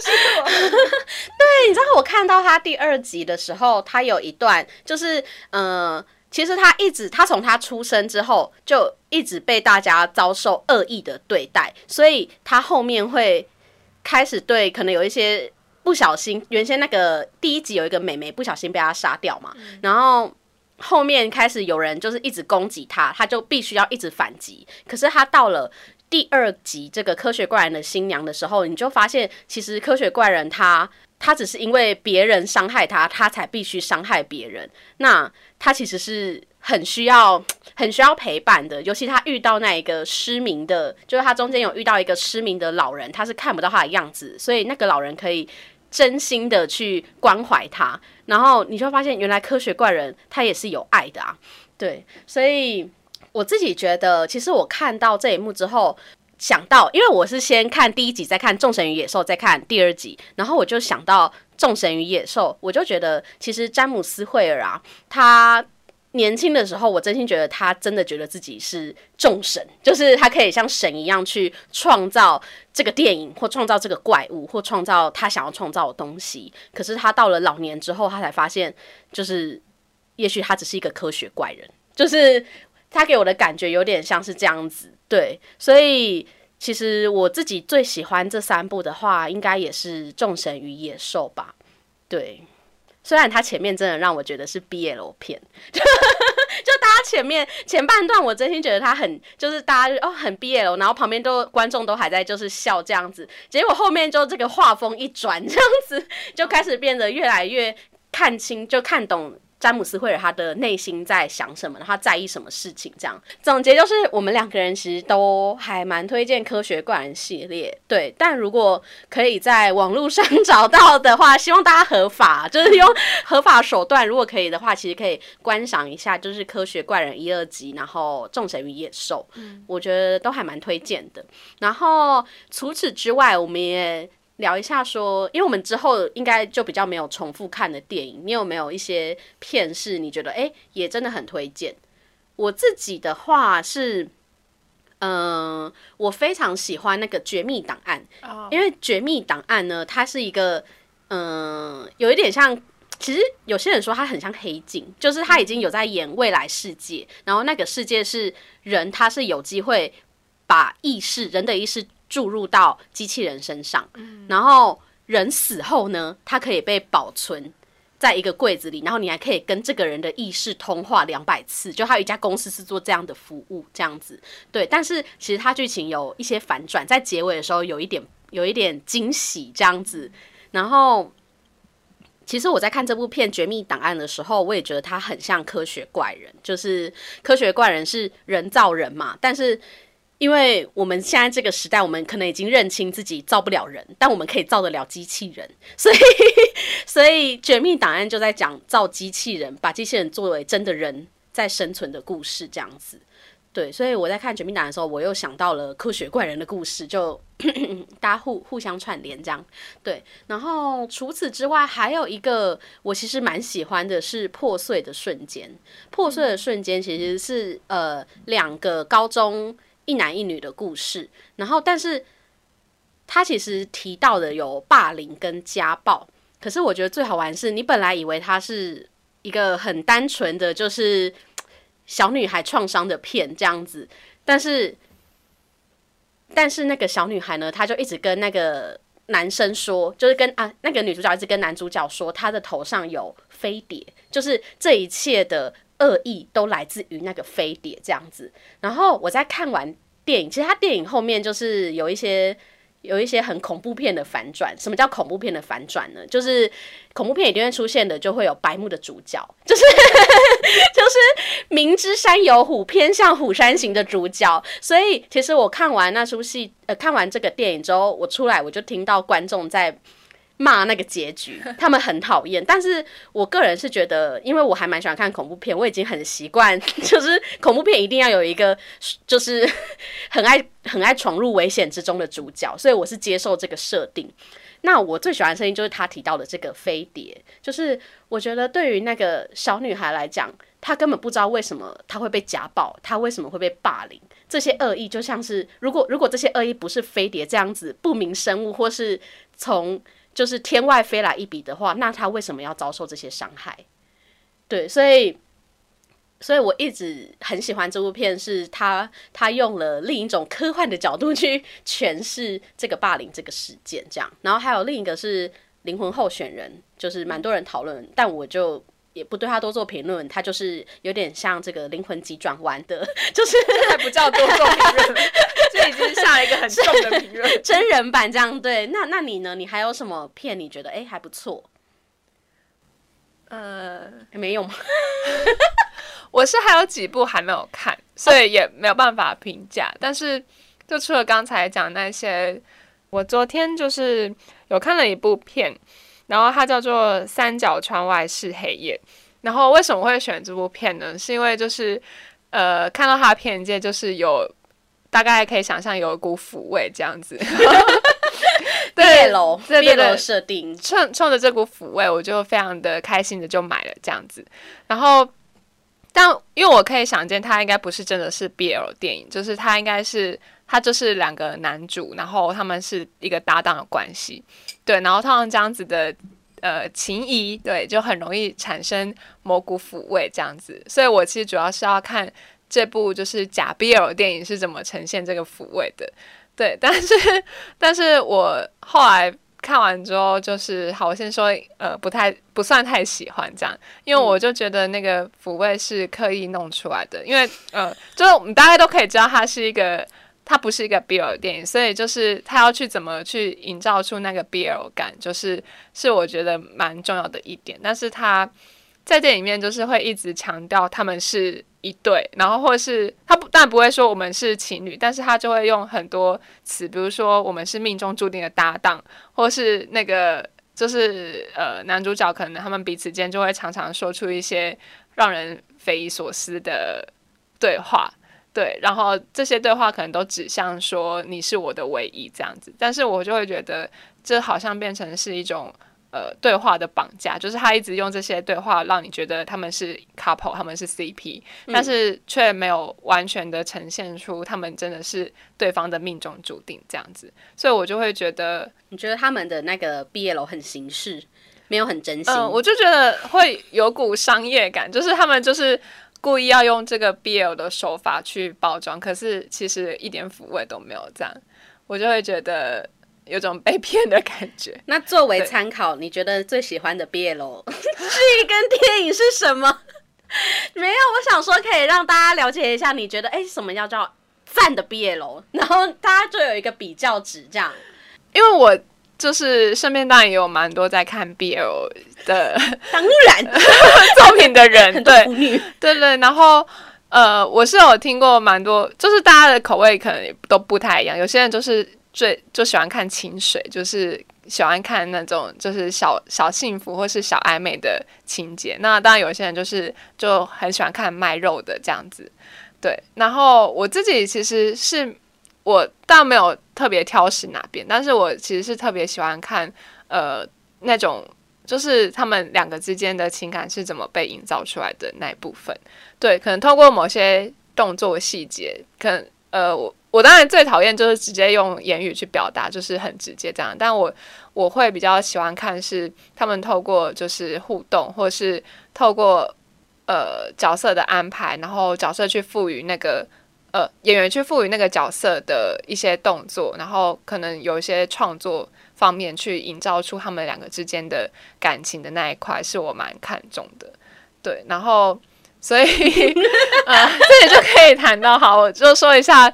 对，你知道我看到他第二集的时候，他有一段就是，呃，其实他一直，他从他出生之后就一直被大家遭受恶意的对待，所以他后面会开始对可能有一些不小心，原先那个第一集有一个美眉不小心被他杀掉嘛，然后。后面开始有人就是一直攻击他，他就必须要一直反击。可是他到了第二集这个科学怪人的新娘的时候，你就发现其实科学怪人他他只是因为别人伤害他，他才必须伤害别人。那他其实是很需要 很需要陪伴的，尤其他遇到那一个失明的，就是他中间有遇到一个失明的老人，他是看不到他的样子，所以那个老人可以。真心的去关怀他，然后你就发现原来科学怪人他也是有爱的啊，对，所以我自己觉得，其实我看到这一幕之后，想到，因为我是先看第一集，再看《众神与野兽》，再看第二集，然后我就想到《众神与野兽》，我就觉得其实詹姆斯惠尔啊，他。年轻的时候，我真心觉得他真的觉得自己是众神，就是他可以像神一样去创造这个电影，或创造这个怪物，或创造他想要创造的东西。可是他到了老年之后，他才发现，就是也许他只是一个科学怪人，就是他给我的感觉有点像是这样子。对，所以其实我自己最喜欢这三部的话，应该也是《众神与野兽》吧。对。虽然他前面真的让我觉得是 BL 片，就大家前面前半段，我真心觉得他很就是大家哦很 BL，然后旁边都观众都还在就是笑这样子，结果后面就这个画风一转，这样子就开始变得越来越看清，就看懂。詹姆斯·惠尔他的内心在想什么？他在意什么事情？这样总结就是，我们两个人其实都还蛮推荐《科学怪人》系列。对，但如果可以在网络上 找到的话，希望大家合法，就是用合法手段。如果可以的话，其实可以观赏一下，就是《科学怪人》一二集，然后《众神与野兽》，我觉得都还蛮推荐的。然后除此之外，我们也。聊一下，说，因为我们之后应该就比较没有重复看的电影，你有没有一些片是你觉得哎也真的很推荐？我自己的话是，嗯，我非常喜欢那个《绝密档案》，因为《绝密档案》呢，它是一个，嗯，有一点像，其实有些人说它很像黑镜，就是它已经有在演未来世界，然后那个世界是人，他是有机会把意识，人的意识。注入到机器人身上，然后人死后呢，它可以被保存在一个柜子里，然后你还可以跟这个人的意识通话两百次。就还有一家公司是做这样的服务，这样子。对，但是其实它剧情有一些反转，在结尾的时候有一点有一点惊喜这样子。然后，其实我在看这部片《绝密档案》的时候，我也觉得它很像科学怪人，就是科学怪人是人造人嘛，但是。因为我们现在这个时代，我们可能已经认清自己造不了人，但我们可以造得了机器人，所以，所以《绝密档案》就在讲造机器人，把机器人作为真的人在生存的故事，这样子。对，所以我在看《绝密档案》的时候，我又想到了科学怪人的故事，就 大家互互相串联这样。对，然后除此之外，还有一个我其实蛮喜欢的是《破碎的瞬间》。破碎的瞬间其实是呃两个高中。一男一女的故事，然后，但是他其实提到的有霸凌跟家暴，可是我觉得最好玩是，你本来以为他是一个很单纯的就是小女孩创伤的片这样子，但是，但是那个小女孩呢，她就一直跟那个男生说，就是跟啊那个女主角一直跟男主角说，她的头上有飞碟，就是这一切的。恶意都来自于那个飞碟这样子，然后我在看完电影，其实他电影后面就是有一些有一些很恐怖片的反转。什么叫恐怖片的反转呢？就是恐怖片一定会出现的，就会有白目的主角，就是就是明知山有虎，偏向虎山行的主角。所以其实我看完那出戏，呃，看完这个电影之后，我出来我就听到观众在。骂那个结局，他们很讨厌。但是我个人是觉得，因为我还蛮喜欢看恐怖片，我已经很习惯，就是恐怖片一定要有一个，就是 很爱很爱闯入危险之中的主角，所以我是接受这个设定。那我最喜欢的声音就是他提到的这个飞碟，就是我觉得对于那个小女孩来讲，她根本不知道为什么她会被家暴，她为什么会被霸凌，这些恶意就像是如果如果这些恶意不是飞碟这样子不明生物，或是从就是天外飞来一笔的话，那他为什么要遭受这些伤害？对，所以，所以我一直很喜欢这部片，是他他用了另一种科幻的角度去诠释这个霸凌这个事件，这样。然后还有另一个是灵魂候选人，就是蛮多人讨论，但我就。也不对他多做评论，他就是有点像这个灵魂急转弯的，就是还不叫多做评论，这已经下了一个很重的评论。真人版这样对，那那你呢？你还有什么片你觉得哎还不错？呃，没有吗？我是还有几部还没有看，所以也没有办法评价。但是就除了刚才讲那些，我昨天就是有看了一部片。然后它叫做《三角窗外是黑夜》，然后为什么会选这部片呢？是因为就是呃看到它的片界，就是有大概可以想象有一股抚慰这样子。对楼，对楼设定，冲冲着这股抚慰，我就非常的开心的就买了这样子。然后，但因为我可以想见，它应该不是真的是 BL 电影，就是它应该是他就是两个男主，然后他们是一个搭档的关系。对，然后他们这样子的呃情谊，对，就很容易产生蘑菇抚慰这样子。所以我其实主要是要看这部就是假 BL 电影是怎么呈现这个抚慰的。对，但是但是我后来看完之后，就是好，我先说呃不太不算太喜欢这样，因为我就觉得那个抚慰是刻意弄出来的，因为呃就是我们大家都可以知道它是一个。它不是一个 BL 电影，所以就是他要去怎么去营造出那个 BL 感，就是是我觉得蛮重要的一点。但是他在这里面就是会一直强调他们是一对，然后或是他不但不会说我们是情侣，但是他就会用很多词，比如说我们是命中注定的搭档，或是那个就是呃男主角可能他们彼此间就会常常说出一些让人匪夷所思的对话。对，然后这些对话可能都指向说你是我的唯一这样子，但是我就会觉得这好像变成是一种呃对话的绑架，就是他一直用这些对话让你觉得他们是 couple，他们是 CP，但是却没有完全的呈现出他们真的是对方的命中注定这样子，所以我就会觉得，你觉得他们的那个毕业楼很形式，没有很真心，我就觉得会有股商业感，就是他们就是。故意要用这个 BL 的手法去包装，可是其实一点抚慰都没有，这样我就会觉得有种被骗的感觉。那作为参考，你觉得最喜欢的 BL 剧跟电影是什么？没有，我想说可以让大家了解一下，你觉得哎，什么叫叫赞的 BL，然后大家就有一个比较值，这样。因为我就是身边当然也有蛮多在看 BL 的 当然。作品的人，对。对对，然后呃，我是有听过蛮多，就是大家的口味可能也都不太一样，有些人就是最就喜欢看清水，就是喜欢看那种就是小小幸福或是小暧昧的情节，那当然有些人就是就很喜欢看卖肉的这样子，对，然后我自己其实是。我倒没有特别挑食哪边，但是我其实是特别喜欢看，呃，那种就是他们两个之间的情感是怎么被营造出来的那一部分。对，可能通过某些动作细节，可能呃，我我当然最讨厌就是直接用言语去表达，就是很直接这样。但我我会比较喜欢看是他们透过就是互动，或是透过呃角色的安排，然后角色去赋予那个。呃，演员去赋予那个角色的一些动作，然后可能有一些创作方面去营造出他们两个之间的感情的那一块，是我蛮看重的。对，然后所以 呃，这里就可以谈到，好，我就说一下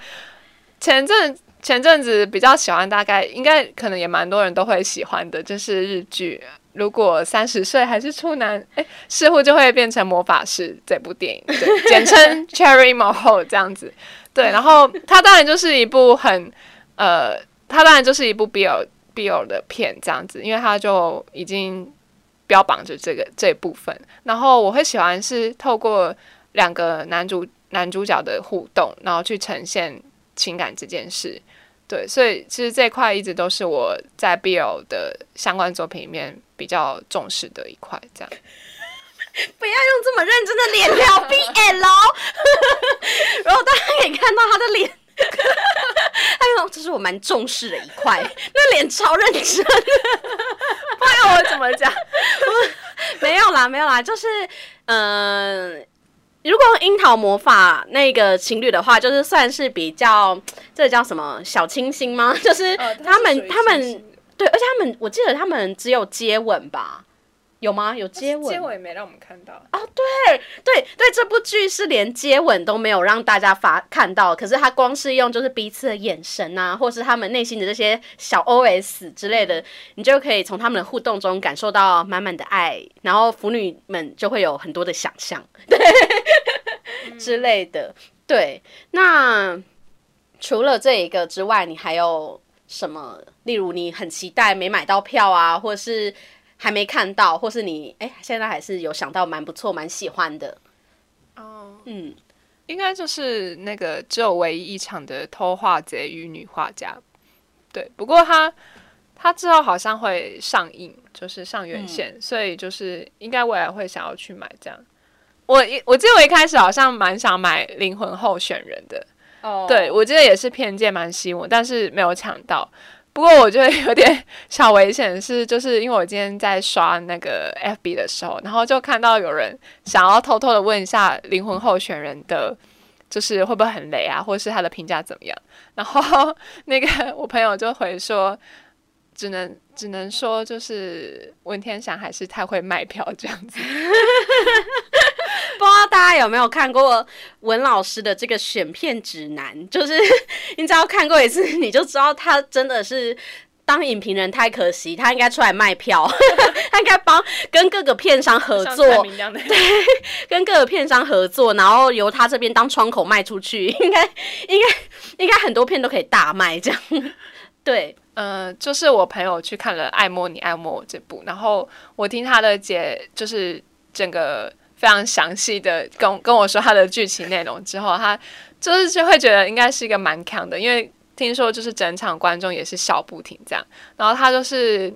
前阵前阵子比较喜欢，大概应该可能也蛮多人都会喜欢的，就是日剧。如果三十岁还是处男，哎，似乎就会变成魔法师这部电影，对，简称 Cherry m o h o 这样子，对，然后它当然就是一部很，呃，它当然就是一部 BL BL 的片这样子，因为它就已经标榜着这个这部分，然后我会喜欢是透过两个男主男主角的互动，然后去呈现情感这件事。对，所以其实这块一直都是我在 BL 的相关作品里面比较重视的一块。这样，不要用这么认真的脸聊 BL，然后大家可以看到他的脸，哎呦，这是我蛮重视的一块，那脸超认真。不然我怎么讲？没有啦，没有啦，就是嗯。如果樱桃魔法那个情侣的话，就是算是比较，这叫什么小清新吗？就是他们他们对，而且他们我记得他们只有接吻吧。有吗？有接吻？接吻也没让我们看到啊！对对对，这部剧是连接吻都没有让大家发看到，可是他光是用就是彼此的眼神啊，或是他们内心的这些小 OS 之类的，你就可以从他们的互动中感受到满满的爱，然后腐女们就会有很多的想象，对之类的。对，那除了这一个之外，你还有什么？例如你很期待没买到票啊，或者是？还没看到，或是你哎，现在还是有想到蛮不错、蛮喜欢的哦。嗯，应该就是那个只有唯一一场的《偷画贼与女画家》。对，不过他他之后好像会上映，就是上院线，所以就是应该未来会想要去买这样。我一我记得我一开始好像蛮想买《灵魂候选人》的，哦，对我记得也是偏见蛮吸引我，但是没有抢到。不过我觉得有点 小危险，是就是因为我今天在刷那个 FB 的时候，然后就看到有人想要偷偷的问一下灵魂候选人的，就是会不会很雷啊，或者是他的评价怎么样？然后 那个我朋友就回说。只能只能说，就是文天祥还是太会卖票这样子。不知道大家有没有看过文老师的这个选片指南？就是 你只要看过一次，你就知道他真的是当影评人太可惜，他应该出来卖票，他应该帮跟各个片商合作，对，跟各个片商合作，然后由他这边当窗口卖出去，应该应该应该很多片都可以大卖这样。对。呃，就是我朋友去看了《爱摸你爱摸我》这部，然后我听他的解，就是整个非常详细的跟跟我说他的剧情内容之后，他就是就会觉得应该是一个蛮强的，因为听说就是整场观众也是笑不停这样，然后他就是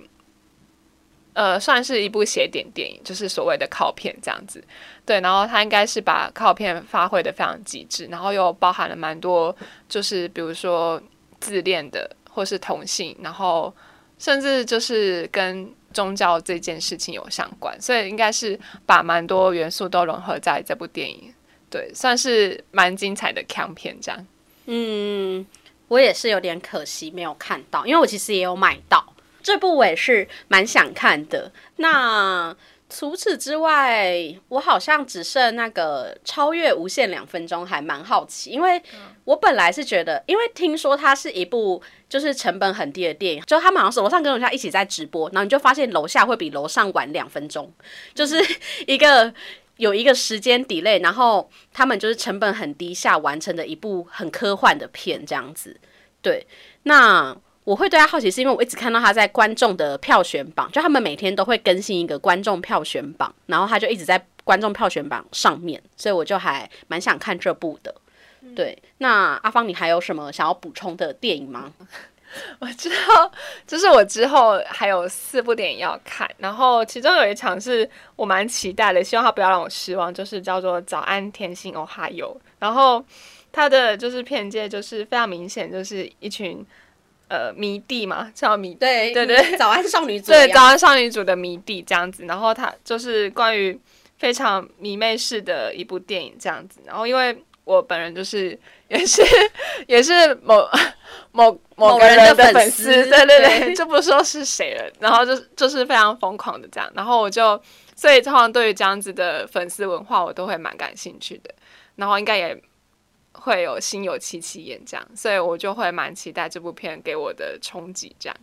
呃算是一部写点电影，就是所谓的靠片这样子，对，然后他应该是把靠片发挥的非常极致，然后又包含了蛮多，就是比如说自恋的。或是同性，然后甚至就是跟宗教这件事情有相关，所以应该是把蛮多元素都融合在这部电影，对，算是蛮精彩的强片这样。嗯，我也是有点可惜没有看到，因为我其实也有买到这部，我也是蛮想看的。那除此之外，我好像只剩那个超越无限两分钟，还蛮好奇，因为我本来是觉得，因为听说它是一部就是成本很低的电影，就他们好像是楼上跟楼下一起在直播，然后你就发现楼下会比楼上晚两分钟，就是 一个有一个时间 delay，然后他们就是成本很低下完成的一部很科幻的片这样子。对，那。我会对他好奇，是因为我一直看到他在观众的票选榜，就他们每天都会更新一个观众票选榜，然后他就一直在观众票选榜上面，所以我就还蛮想看这部的。对，那阿芳，你还有什么想要补充的电影吗？我知道，就是我之后还有四部电影要看，然后其中有一场是我蛮期待的，希望他不要让我失望，就是叫做《早安甜心哦哈哟》，然后他的就是片界就是非常明显，就是一群。呃，迷弟嘛，叫迷对对对，早安少女组 对早安少女组的迷弟这样子，然后他就是关于非常迷妹式的一部电影这样子，然后因为我本人就是也是 也是某 某某个人的粉丝，对对对，就不说是谁了，然后就就是非常疯狂的这样，然后我就所以通常对于这样子的粉丝文化，我都会蛮感兴趣的，然后应该也。会有心有戚戚焉这样，所以我就会蛮期待这部片给我的冲击。这样，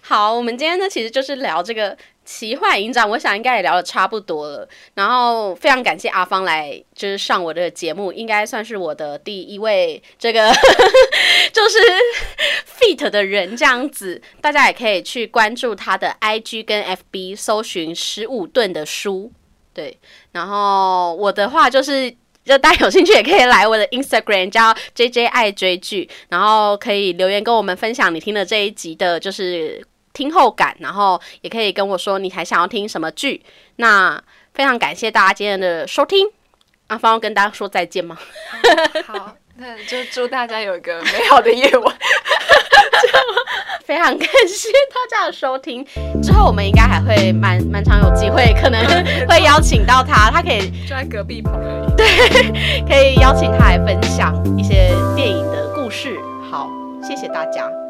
好，我们今天呢其实就是聊这个奇幻影展，我想应该也聊的差不多了。然后非常感谢阿芳来就是上我的节目，应该算是我的第一位这个 就是 fit 的人这样子。大家也可以去关注他的 IG 跟 FB，搜寻十五吨的书。对，然后我的话就是。就大家有兴趣也可以来我的 Instagram 叫 J J 爱追剧，然后可以留言跟我们分享你听的这一集的就是听后感，然后也可以跟我说你还想要听什么剧。那非常感谢大家今天的收听，阿芳跟大家说再见吗？好。那就祝大家有一个美好的夜晚，非常感谢大家的收听。之后我们应该还会蛮蛮常有机会，可能 会邀请到他，他可以就在隔壁棚而已。对，可以邀请他来分享一些电影的故事。好，谢谢大家。